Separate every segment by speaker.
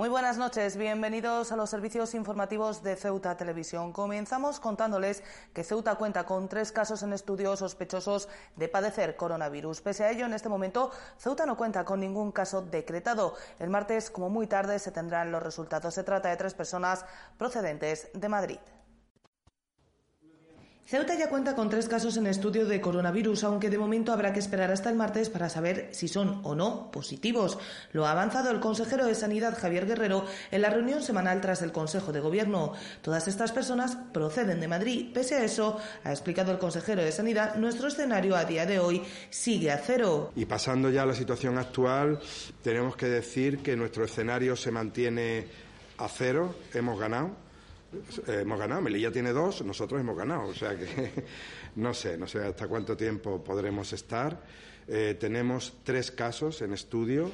Speaker 1: Muy buenas noches, bienvenidos a los servicios informativos de Ceuta Televisión. Comenzamos contándoles que Ceuta cuenta con tres casos en estudio sospechosos de padecer coronavirus. Pese a ello, en este momento, Ceuta no cuenta con ningún caso decretado. El martes, como muy tarde, se tendrán los resultados. Se trata de tres personas procedentes de Madrid. Ceuta ya cuenta con tres casos en estudio de coronavirus, aunque de momento habrá que esperar hasta el martes para saber si son o no positivos. Lo ha avanzado el consejero de Sanidad, Javier Guerrero, en la reunión semanal tras el Consejo de Gobierno. Todas estas personas proceden de Madrid. Pese a eso, ha explicado el consejero de Sanidad, nuestro escenario a día de hoy sigue a cero.
Speaker 2: Y pasando ya a la situación actual, tenemos que decir que nuestro escenario se mantiene a cero. Hemos ganado hemos ganado. Melilla tiene dos, nosotros hemos ganado. O sea que no sé, no sé hasta cuánto tiempo podremos estar. Eh, tenemos tres casos en estudio,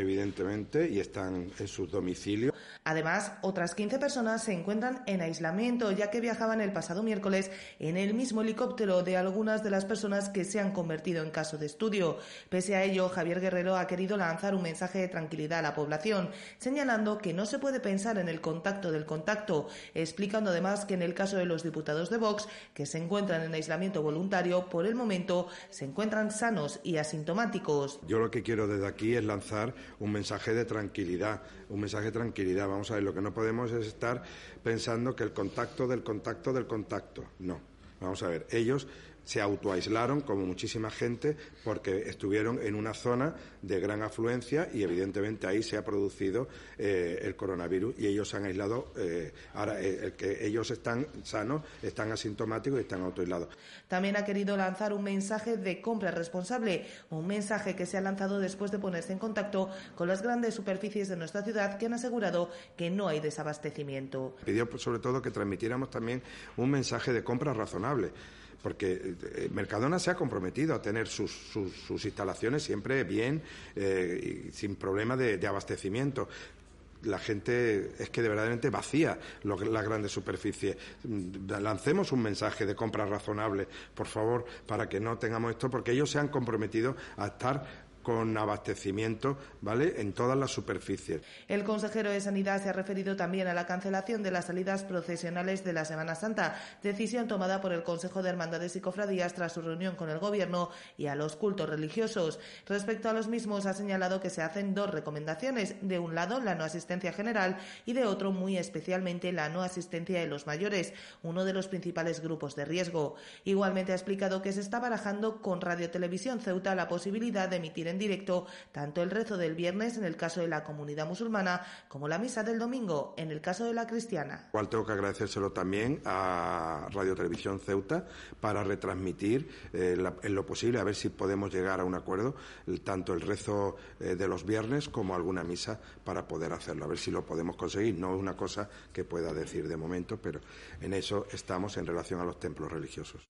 Speaker 2: evidentemente, y están en sus domicilios.
Speaker 1: Además, otras 15 personas se encuentran en aislamiento, ya que viajaban el pasado miércoles en el mismo helicóptero de algunas de las personas que se han convertido en caso de estudio. Pese a ello, Javier Guerrero ha querido lanzar un mensaje de tranquilidad a la población, señalando que no se puede pensar en el contacto del contacto, explicando además que en el caso de los diputados de Vox, que se encuentran en aislamiento voluntario, por el momento se encuentran sanos y asintomáticos.
Speaker 2: Yo lo que quiero desde aquí es lanzar un mensaje de tranquilidad, un mensaje de tranquilidad Vamos a ver, lo que no podemos es estar pensando que el contacto del contacto del contacto. No. Vamos a ver, ellos se autoaislaron, como muchísima gente, porque estuvieron en una zona de gran afluencia y, evidentemente, ahí se ha producido eh, el coronavirus y ellos se han aislado. Eh, ahora, eh, el que ellos están sanos, están asintomáticos y están autoaislados.
Speaker 1: También ha querido lanzar un mensaje de compra responsable, un mensaje que se ha lanzado después de ponerse en contacto con las grandes superficies de nuestra ciudad que han asegurado que no hay desabastecimiento.
Speaker 2: Pidió, sobre todo, que transmitiéramos también un mensaje de compra razonable porque eh, Mercadona se ha comprometido a tener sus, sus, instalaciones siempre bien eh, y sin problema de, abastecimiento la gente es que de verdaderamente vacía las grandes superficies. Lancemos un mensaje de compra razonable, por favor, para que no tengamos esto, porque ellos se han comprometido a estar con abastecimiento, ¿vale? En todas las superficies.
Speaker 1: El consejero de Sanidad se ha referido también a la cancelación de las salidas procesionales de la Semana Santa, decisión tomada por el Consejo de Hermandades y Cofradías tras su reunión con el Gobierno y a los cultos religiosos. Respecto a los mismos, ha señalado que se hacen dos recomendaciones. De un lado, la no asistencia general y de otro, muy especialmente, la no asistencia de los mayores, uno de los principales grupos de riesgo. Igualmente ha explicado que se está barajando con Radio Televisión Ceuta la posibilidad de emitir en directo tanto el rezo del viernes en el caso de la comunidad musulmana como la misa del domingo en el caso de la cristiana.
Speaker 2: Igual tengo que agradecérselo también a Radio Televisión Ceuta para retransmitir eh, en lo posible, a ver si podemos llegar a un acuerdo, tanto el rezo eh, de los viernes como alguna misa para poder hacerlo, a ver si lo podemos conseguir. No es una cosa que pueda decir de momento, pero en eso estamos en relación a los templos religiosos.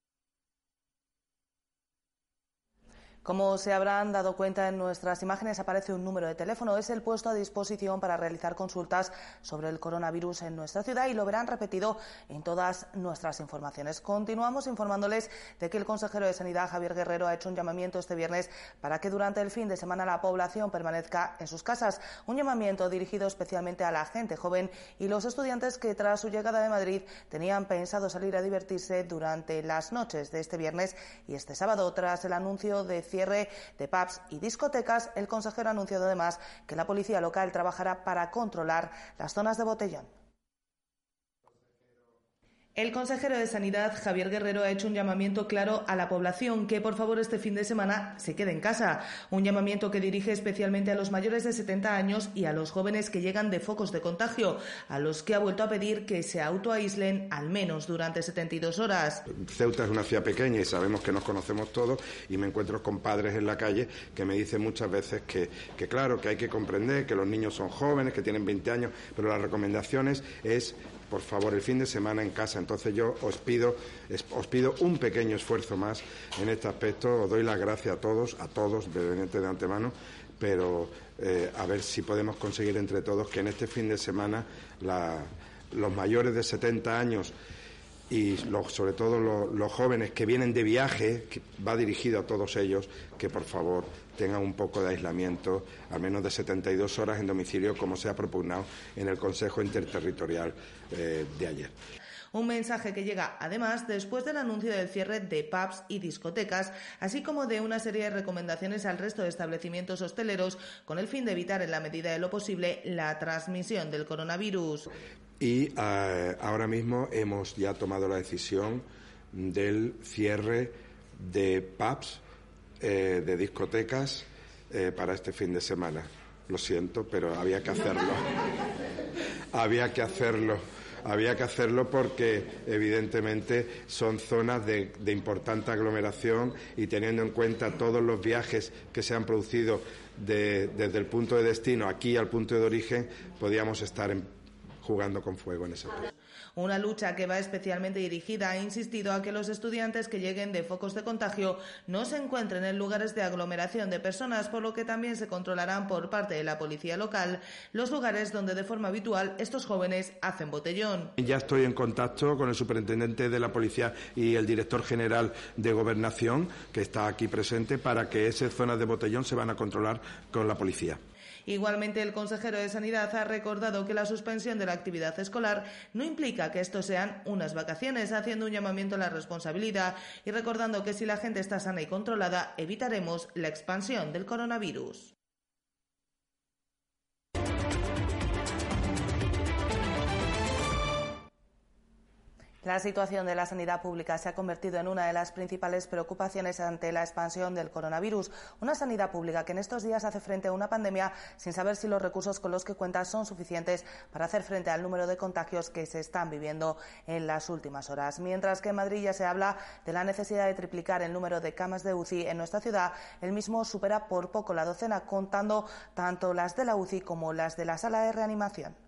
Speaker 1: Como se habrán dado cuenta en nuestras imágenes, aparece un número de teléfono. Es el puesto a disposición para realizar consultas sobre el coronavirus en nuestra ciudad y lo verán repetido en todas nuestras informaciones. Continuamos informándoles de que el consejero de Sanidad, Javier Guerrero, ha hecho un llamamiento este viernes para que durante el fin de semana la población permanezca en sus casas. Un llamamiento dirigido especialmente a la gente joven y los estudiantes que tras su llegada de Madrid tenían pensado salir a divertirse durante las noches de este viernes y este sábado tras el anuncio de cierre de pubs y discotecas, el consejero ha anunciado además que la policía local trabajará para controlar las zonas de botellón. El consejero de Sanidad, Javier Guerrero, ha hecho un llamamiento claro a la población que por favor este fin de semana se quede en casa. Un llamamiento que dirige especialmente a los mayores de 70 años y a los jóvenes que llegan de focos de contagio, a los que ha vuelto a pedir que se autoaíslen al menos durante 72 horas.
Speaker 2: Ceuta es una ciudad pequeña y sabemos que nos conocemos todos y me encuentro con padres en la calle que me dicen muchas veces que, que claro, que hay que comprender que los niños son jóvenes, que tienen 20 años, pero las recomendaciones es por favor, el fin de semana en casa. Entonces yo os pido, os pido un pequeño esfuerzo más en este aspecto. Os doy las gracias a todos, a todos, de antemano, pero eh, a ver si podemos conseguir entre todos que en este fin de semana los mayores de 70 años y sobre todo los jóvenes que vienen de viaje, que va dirigido a todos ellos, que por favor tengan un poco de aislamiento, al menos de 72 horas en domicilio, como se ha propugnado en el Consejo Interterritorial eh, de ayer.
Speaker 1: Un mensaje que llega además después del anuncio del cierre de pubs y discotecas, así como de una serie de recomendaciones al resto de establecimientos hosteleros con el fin de evitar en la medida de lo posible la transmisión del coronavirus.
Speaker 2: Y eh, ahora mismo hemos ya tomado la decisión del cierre de pubs, eh, de discotecas eh, para este fin de semana. Lo siento, pero había que hacerlo. había que hacerlo había que hacerlo porque evidentemente son zonas de, importante aglomeración y teniendo en cuenta todos los viajes que se han producido desde el punto de destino aquí al punto de origen, podíamos estar jugando con fuego en ese punto.
Speaker 1: Una lucha que va especialmente dirigida, ha insistido, a que los estudiantes que lleguen de focos de contagio no se encuentren en lugares de aglomeración de personas, por lo que también se controlarán por parte de la policía local los lugares donde de forma habitual estos jóvenes hacen botellón.
Speaker 2: Ya estoy en contacto con el superintendente de la policía y el director general de gobernación, que está aquí presente, para que esas zonas de botellón se van a controlar con la policía.
Speaker 1: Igualmente, el consejero de Sanidad ha recordado que la suspensión de la actividad escolar no implica que esto sean unas vacaciones, haciendo un llamamiento a la responsabilidad y recordando que si la gente está sana y controlada, evitaremos la expansión del coronavirus. La situación de la sanidad pública se ha convertido en una de las principales preocupaciones ante la expansión del coronavirus. Una sanidad pública que en estos días hace frente a una pandemia sin saber si los recursos con los que cuenta son suficientes para hacer frente al número de contagios que se están viviendo en las últimas horas. Mientras que en Madrid ya se habla de la necesidad de triplicar el número de camas de UCI en nuestra ciudad, el mismo supera por poco la docena, contando tanto las de la UCI como las de la sala de reanimación.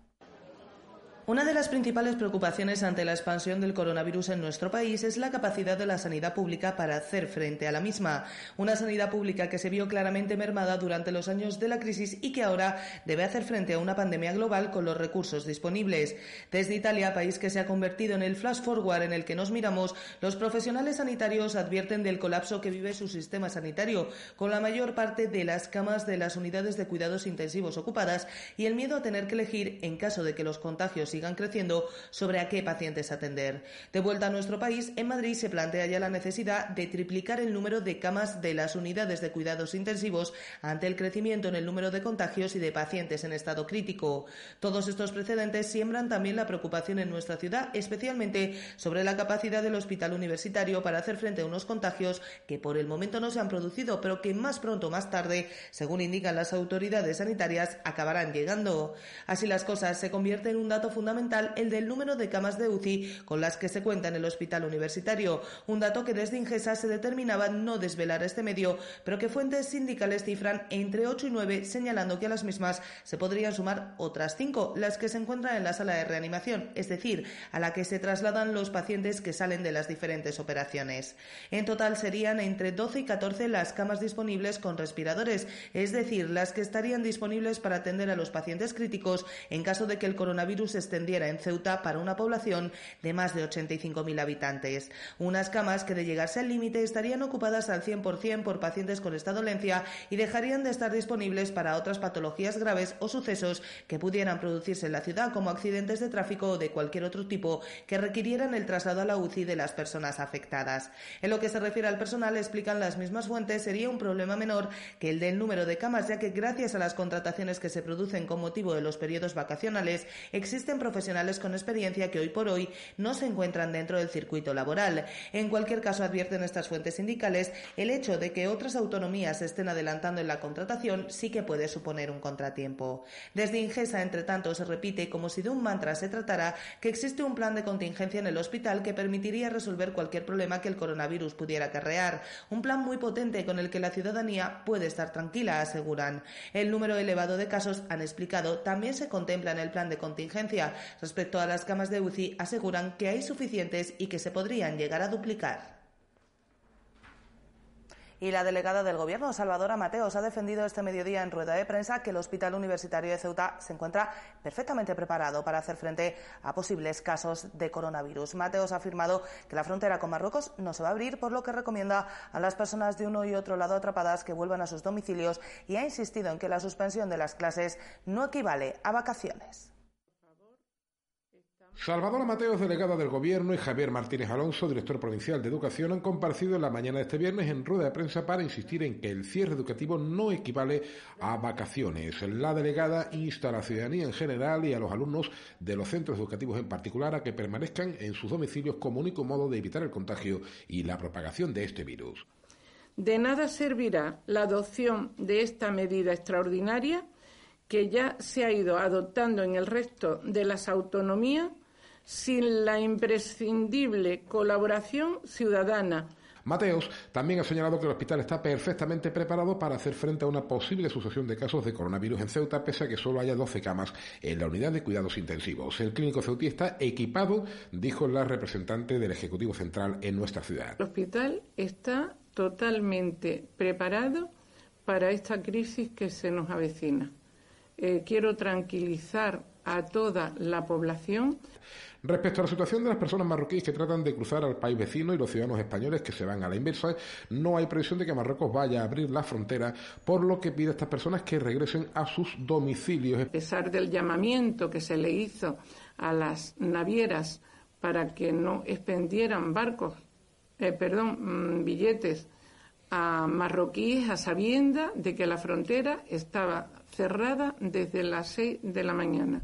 Speaker 1: Una de las principales preocupaciones ante la expansión del coronavirus en nuestro país es la capacidad de la sanidad pública para hacer frente a la misma. Una sanidad pública que se vio claramente mermada durante los años de la crisis y que ahora debe hacer frente a una pandemia global con los recursos disponibles. Desde Italia, país que se ha convertido en el flash forward en el que nos miramos, los profesionales sanitarios advierten del colapso que vive su sistema sanitario, con la mayor parte de las camas de las unidades de cuidados intensivos ocupadas y el miedo a tener que elegir en caso de que los contagios sigan creciendo sobre a qué pacientes atender. De vuelta a nuestro país, en Madrid se plantea ya la necesidad de triplicar el número de camas de las unidades de cuidados intensivos ante el crecimiento en el número de contagios y de pacientes en estado crítico. Todos estos precedentes siembran también la preocupación en nuestra ciudad, especialmente sobre la capacidad del hospital universitario para hacer frente a unos contagios que por el momento no se han producido, pero que más pronto o más tarde, según indican las autoridades sanitarias, acabarán llegando. Así las cosas se convierte en un dato fundamental fundamental el del número de camas de UCI con las que se cuenta en el hospital universitario, un dato que desde Ingesa se determinaba no desvelar este medio, pero que fuentes sindicales cifran entre 8 y 9, señalando que a las mismas se podrían sumar otras 5, las que se encuentran en la sala de reanimación, es decir, a la que se trasladan los pacientes que salen de las diferentes operaciones. En total serían entre 12 y 14 las camas disponibles con respiradores, es decir, las que estarían disponibles para atender a los pacientes críticos en caso de que el coronavirus esté extendiera en Ceuta para una población de más de 85.000 habitantes. Unas camas que de llegarse al límite estarían ocupadas al 100% por pacientes con esta dolencia y dejarían de estar disponibles para otras patologías graves o sucesos que pudieran producirse en la ciudad como accidentes de tráfico o de cualquier otro tipo que requirieran el traslado a la UCI de las personas afectadas. En lo que se refiere al personal, explican las mismas fuentes, sería un problema menor que el del número de camas, ya que gracias a las contrataciones que se producen con motivo de los periodos vacacionales existen profesionales con experiencia que hoy por hoy no se encuentran dentro del circuito laboral. En cualquier caso, advierten estas fuentes sindicales, el hecho de que otras autonomías estén adelantando en la contratación sí que puede suponer un contratiempo. Desde Ingesa, entre tanto, se repite como si de un mantra se tratara que existe un plan de contingencia en el hospital que permitiría resolver cualquier problema que el coronavirus pudiera acarrear. Un plan muy potente con el que la ciudadanía puede estar tranquila, aseguran. El número elevado de casos, han explicado, también se contempla en el plan de contingencia. Respecto a las camas de UCI, aseguran que hay suficientes y que se podrían llegar a duplicar. Y la delegada del Gobierno, Salvadora Mateos, ha defendido este mediodía en rueda de prensa que el Hospital Universitario de Ceuta se encuentra perfectamente preparado para hacer frente a posibles casos de coronavirus. Mateos ha afirmado que la frontera con Marruecos no se va a abrir, por lo que recomienda a las personas de uno y otro lado atrapadas que vuelvan a sus domicilios y ha insistido en que la suspensión de las clases no equivale a vacaciones.
Speaker 3: Salvador Mateos, delegada del Gobierno, y Javier Martínez Alonso, director provincial de Educación, han comparecido en la mañana de este viernes en rueda de prensa para insistir en que el cierre educativo no equivale a vacaciones. La delegada insta a la ciudadanía en general y a los alumnos de los centros educativos en particular a que permanezcan en sus domicilios como único modo de evitar el contagio y la propagación de este virus.
Speaker 4: De nada servirá la adopción de esta medida extraordinaria que ya se ha ido adoptando en el resto de las autonomías sin la imprescindible colaboración ciudadana.
Speaker 3: Mateos también ha señalado que el hospital está perfectamente preparado para hacer frente a una posible sucesión de casos de coronavirus en Ceuta, pese a que solo haya 12 camas en la unidad de cuidados intensivos. El clínico ceutí está equipado, dijo la representante del Ejecutivo Central en nuestra ciudad.
Speaker 4: El hospital está totalmente preparado para esta crisis que se nos avecina. Eh, quiero tranquilizar a toda la población
Speaker 3: Respecto a la situación de las personas marroquíes que tratan de cruzar al país vecino y los ciudadanos españoles que se van a la inversa, no hay previsión de que Marruecos vaya a abrir la frontera, por lo que pide a estas personas que regresen a sus domicilios.
Speaker 4: A pesar del llamamiento que se le hizo a las navieras para que no expendieran barcos, eh, perdón, mm, billetes a marroquíes a sabienda de que la frontera estaba cerrada desde las seis de la mañana.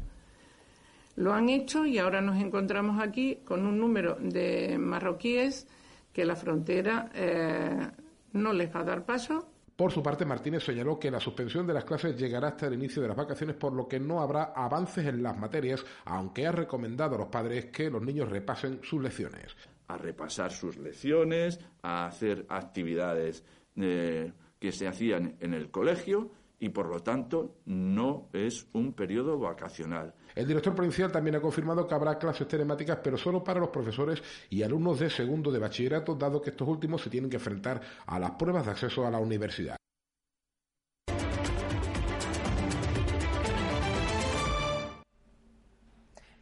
Speaker 4: Lo han hecho y ahora nos encontramos aquí con un número de marroquíes que la frontera eh, no les va a dar paso.
Speaker 3: Por su parte, Martínez señaló que la suspensión de las clases llegará hasta el inicio de las vacaciones, por lo que no habrá avances en las materias, aunque ha recomendado a los padres que los niños repasen sus lecciones.
Speaker 5: A repasar sus lecciones, a hacer actividades eh, que se hacían en el colegio y, por lo tanto, no es un periodo vacacional.
Speaker 3: El director provincial también ha confirmado que habrá clases telemáticas, pero solo para los profesores y alumnos de segundo de bachillerato, dado que estos últimos se tienen que enfrentar a las pruebas de acceso a la universidad.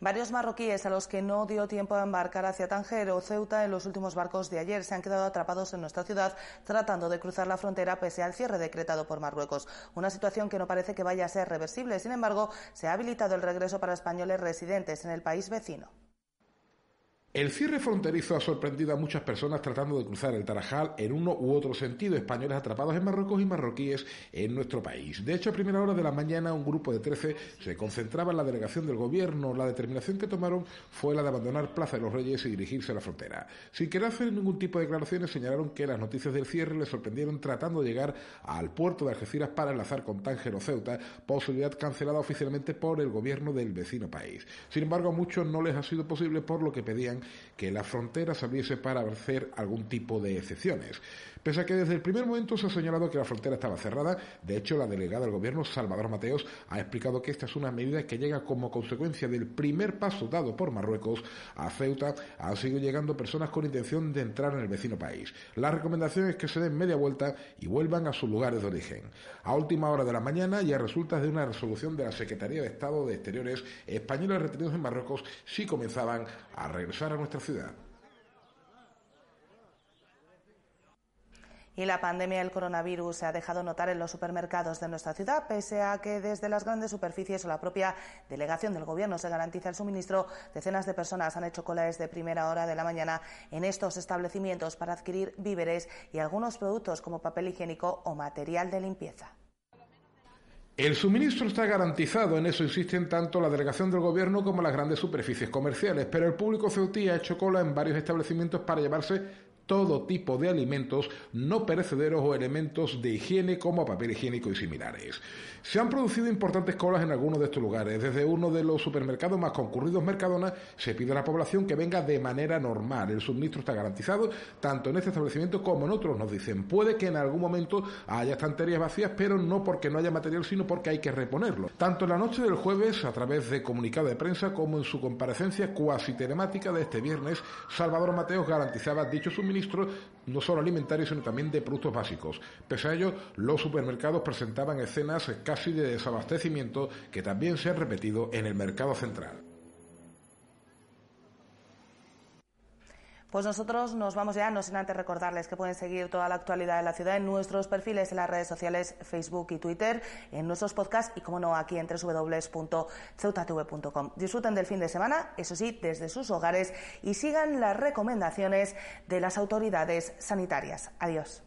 Speaker 1: Varios marroquíes a los que no dio tiempo a embarcar hacia Tánger o Ceuta en los últimos barcos de ayer se han quedado atrapados en nuestra ciudad tratando de cruzar la frontera pese al cierre decretado por Marruecos. Una situación que no parece que vaya a ser reversible. Sin embargo, se ha habilitado el regreso para españoles residentes en el país vecino.
Speaker 3: El cierre fronterizo ha sorprendido a muchas personas tratando de cruzar el Tarajal en uno u otro sentido, españoles atrapados en Marruecos y marroquíes en nuestro país. De hecho, a primera hora de la mañana un grupo de 13 se concentraba en la delegación del gobierno. La determinación que tomaron fue la de abandonar Plaza de los Reyes y dirigirse a la frontera. Sin querer hacer ningún tipo de declaraciones, señalaron que las noticias del cierre les sorprendieron tratando de llegar al puerto de Algeciras para enlazar con Tánger o Ceuta, posibilidad cancelada oficialmente por el gobierno del vecino país. Sin embargo, a muchos no les ha sido posible por lo que pedían que la frontera se abriese para hacer algún tipo de excepciones. Pese a que desde el primer momento se ha señalado que la frontera estaba cerrada, de hecho la delegada del gobierno, Salvador Mateos, ha explicado que esta es una medida que llega como consecuencia del primer paso dado por Marruecos a Ceuta. Han seguido llegando personas con intención de entrar en el vecino país. La recomendación es que se den media vuelta y vuelvan a sus lugares de origen. A última hora de la mañana y a resultas de una resolución de la Secretaría de Estado de Exteriores, españoles retenidos en Marruecos sí comenzaban a regresar a nuestra ciudad.
Speaker 1: Y la pandemia del coronavirus se ha dejado notar en los supermercados de nuestra ciudad, pese a que desde las grandes superficies o la propia delegación del Gobierno se garantiza el suministro. Decenas de personas han hecho cola desde primera hora de la mañana en estos establecimientos para adquirir víveres y algunos productos como papel higiénico o material de limpieza.
Speaker 3: El suministro está garantizado, en eso insisten tanto la delegación del gobierno como las grandes superficies comerciales, pero el público ceutí ha hecho cola en varios establecimientos para llevarse todo tipo de alimentos no perecederos o elementos de higiene como papel higiénico y similares. Se han producido importantes colas en algunos de estos lugares. Desde uno de los supermercados más concurridos, Mercadona, se pide a la población que venga de manera normal. El suministro está garantizado tanto en este establecimiento como en otros, nos dicen. Puede que en algún momento haya estanterías vacías, pero no porque no haya material, sino porque hay que reponerlo. Tanto en la noche del jueves, a través de comunicado de prensa, como en su comparecencia cuasi telemática de este viernes, Salvador Mateos garantizaba dicho no solo alimentario, sino también de productos básicos. Pese a ello, los supermercados presentaban escenas casi de desabastecimiento que también se han repetido en el mercado central.
Speaker 1: Pues nosotros nos vamos ya, no sin antes recordarles que pueden seguir toda la actualidad de la ciudad en nuestros perfiles en las redes sociales Facebook y Twitter, en nuestros podcasts y, como no, aquí en www.ceutatv.com. Disfruten del fin de semana, eso sí, desde sus hogares y sigan las recomendaciones de las autoridades sanitarias. Adiós.